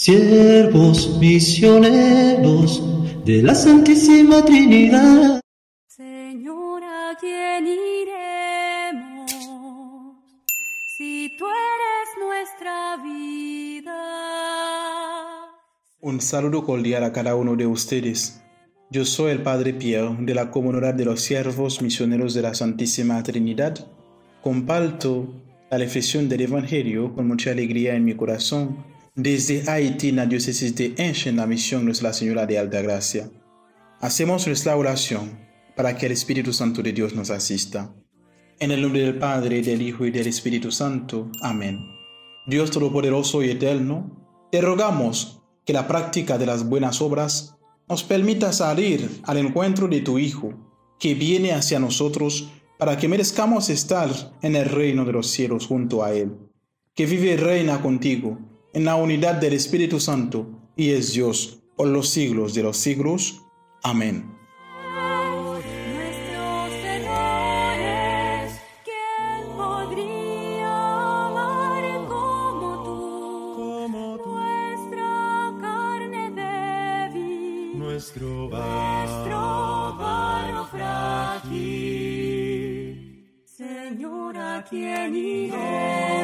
siervos misioneros de la Santísima Trinidad. Señor, ¿a quién iremos si tú eres nuestra vida? Un saludo cordial a cada uno de ustedes. Yo soy el Padre Pierre de la Comunidad de los Siervos Misioneros de la Santísima Trinidad. Comparto la reflexión del Evangelio con mucha alegría en mi corazón desde Haití, la diócesis de Enche, en la misión Nuestra Señora de Alta Gracia. Hacemos nuestra oración para que el Espíritu Santo de Dios nos asista. En el nombre del Padre, del Hijo y del Espíritu Santo. Amén. Dios Todopoderoso y Eterno, te rogamos que la práctica de las buenas obras nos permita salir al encuentro de tu Hijo, que viene hacia nosotros para que merezcamos estar en el reino de los cielos junto a Él, que vive y reina contigo en la unidad del Espíritu Santo y es Dios por los siglos de los siglos. Amén. Nuestros errores, ¿quién podría amar como tú? Nuestra carne débil, nuestro nuestro barro frágil. Señor, ¿a quién iremos?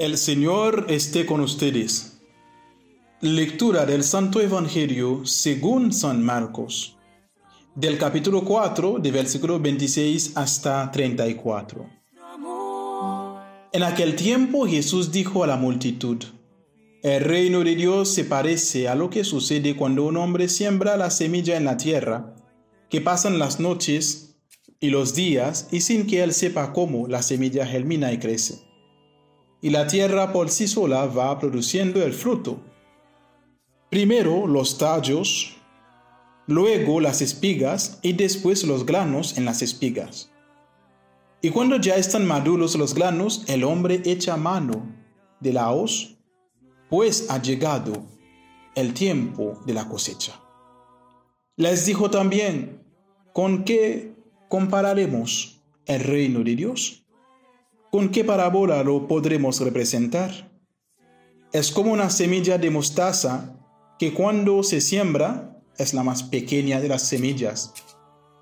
El Señor esté con ustedes. Lectura del Santo Evangelio según San Marcos, del capítulo 4, de versículo 26 hasta 34. En aquel tiempo Jesús dijo a la multitud, El reino de Dios se parece a lo que sucede cuando un hombre siembra la semilla en la tierra, que pasan las noches y los días y sin que él sepa cómo la semilla germina y crece. Y la tierra por sí sola va produciendo el fruto. Primero los tallos, luego las espigas y después los granos en las espigas. Y cuando ya están maduros los granos, el hombre echa mano de la hoz, pues ha llegado el tiempo de la cosecha. Les dijo también, ¿con qué compararemos el reino de Dios? ¿Con qué parábola lo podremos representar? Es como una semilla de mostaza que cuando se siembra es la más pequeña de las semillas,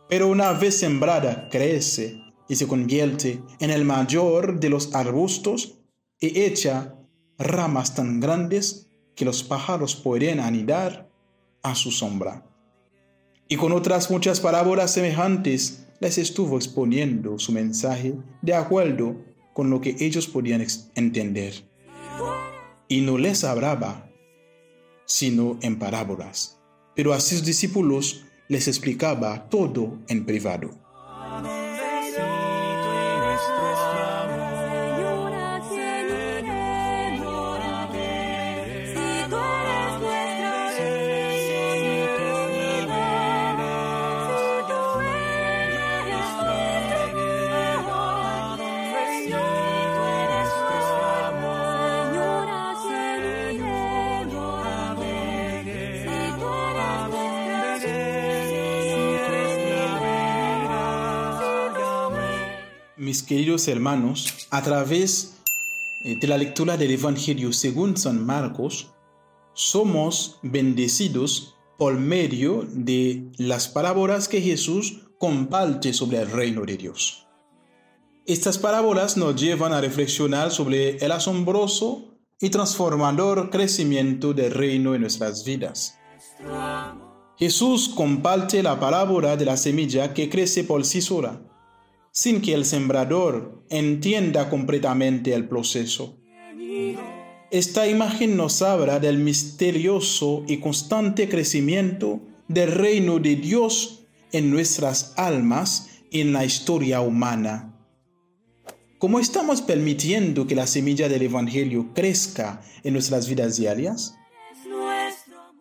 pero una vez sembrada crece y se convierte en el mayor de los arbustos y echa ramas tan grandes que los pájaros pueden anidar a su sombra. Y con otras muchas parábolas semejantes les estuvo exponiendo su mensaje de acuerdo con lo que ellos podían entender. Y no les hablaba sino en parábolas, pero a sus discípulos les explicaba todo en privado. Mis queridos hermanos, a través eh, de la lectura del Evangelio según San Marcos, somos bendecidos por medio de las parábolas que Jesús comparte sobre el reino de Dios. Estas parábolas nos llevan a reflexionar sobre el asombroso y transformador crecimiento del reino en nuestras vidas. Jesús comparte la parábola de la semilla que crece por sí sola, sin que el sembrador entienda completamente el proceso. Esta imagen nos habla del misterioso y constante crecimiento del reino de Dios en nuestras almas y en la historia humana. ¿Cómo estamos permitiendo que la semilla del Evangelio crezca en nuestras vidas diarias?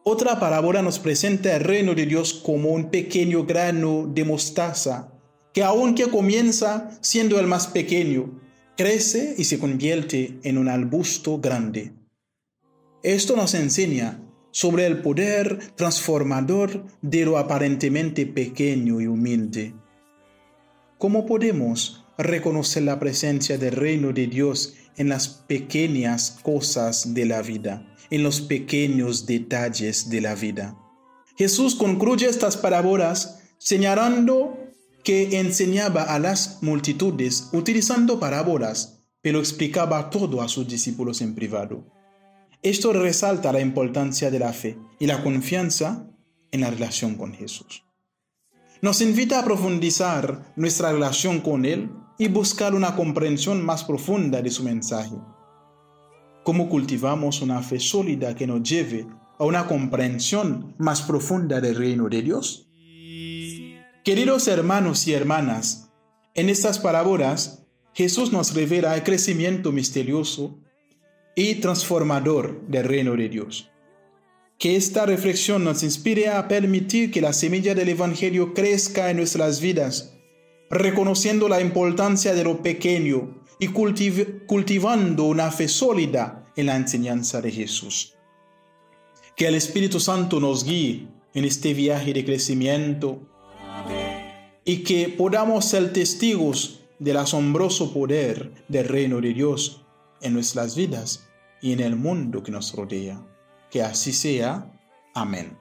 Otra parábola nos presenta el reino de Dios como un pequeño grano de mostaza que aunque comienza siendo el más pequeño, crece y se convierte en un arbusto grande. Esto nos enseña sobre el poder transformador de lo aparentemente pequeño y humilde. ¿Cómo podemos reconocer la presencia del reino de Dios en las pequeñas cosas de la vida, en los pequeños detalles de la vida. Jesús concluye estas parábolas señalando que enseñaba a las multitudes utilizando parábolas, pero explicaba todo a sus discípulos en privado. Esto resalta la importancia de la fe y la confianza en la relación con Jesús. Nos invita a profundizar nuestra relación con Él y buscar una comprensión más profunda de su mensaje. ¿Cómo cultivamos una fe sólida que nos lleve a una comprensión más profunda del reino de Dios? Queridos hermanos y hermanas, en estas parábolas Jesús nos revela el crecimiento misterioso y transformador del reino de Dios. Que esta reflexión nos inspire a permitir que la semilla del Evangelio crezca en nuestras vidas, reconociendo la importancia de lo pequeño y cultiv cultivando una fe sólida en la enseñanza de Jesús. Que el Espíritu Santo nos guíe en este viaje de crecimiento y que podamos ser testigos del asombroso poder del reino de Dios en nuestras vidas y en el mundo que nos rodea. Que así sea. Amén.